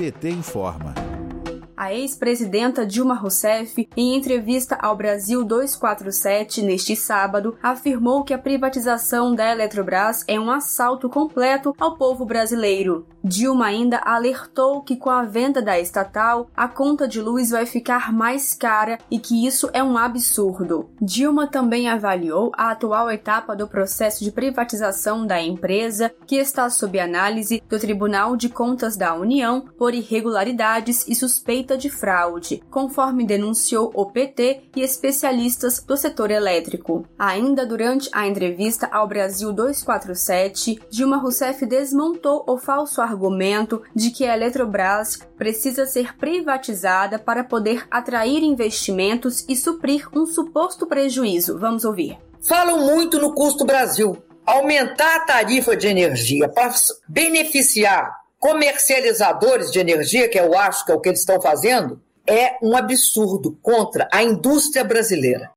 PT informa. A ex-presidenta Dilma Rousseff, em entrevista ao Brasil 247 neste sábado, afirmou que a privatização da Eletrobras é um assalto completo ao povo brasileiro. Dilma ainda alertou que com a venda da estatal, a conta de luz vai ficar mais cara e que isso é um absurdo. Dilma também avaliou a atual etapa do processo de privatização da empresa, que está sob análise do Tribunal de Contas da União por irregularidades e suspeitas suspeita de fraude, conforme denunciou o PT e especialistas do setor elétrico. Ainda durante a entrevista ao Brasil 247, Dilma Rousseff desmontou o falso argumento de que a Eletrobras precisa ser privatizada para poder atrair investimentos e suprir um suposto prejuízo. Vamos ouvir. Falam muito no custo Brasil. Aumentar a tarifa de energia para beneficiar comercializadores de energia, que eu acho que é o que eles estão fazendo, é um absurdo contra a indústria brasileira.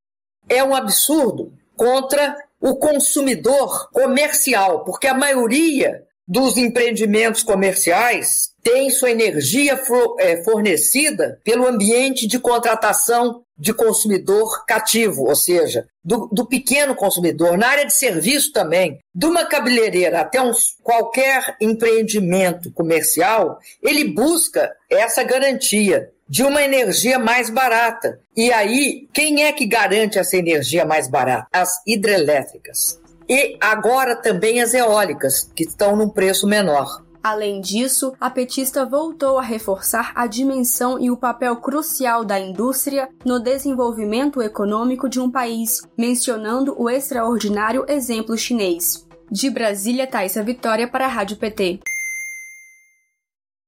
É um absurdo contra o consumidor comercial, porque a maioria dos empreendimentos comerciais tem sua energia é, fornecida pelo ambiente de contratação de consumidor cativo, ou seja, do, do, pequeno consumidor, na área de serviço também, de uma cabeleireira até um, qualquer empreendimento comercial, ele busca essa garantia de uma energia mais barata. E aí, quem é que garante essa energia mais barata? As hidrelétricas. E agora também as eólicas, que estão num preço menor. Além disso, a petista voltou a reforçar a dimensão e o papel crucial da indústria no desenvolvimento econômico de um país, mencionando o extraordinário exemplo chinês. De Brasília, Thaisa Vitória para a Rádio PT.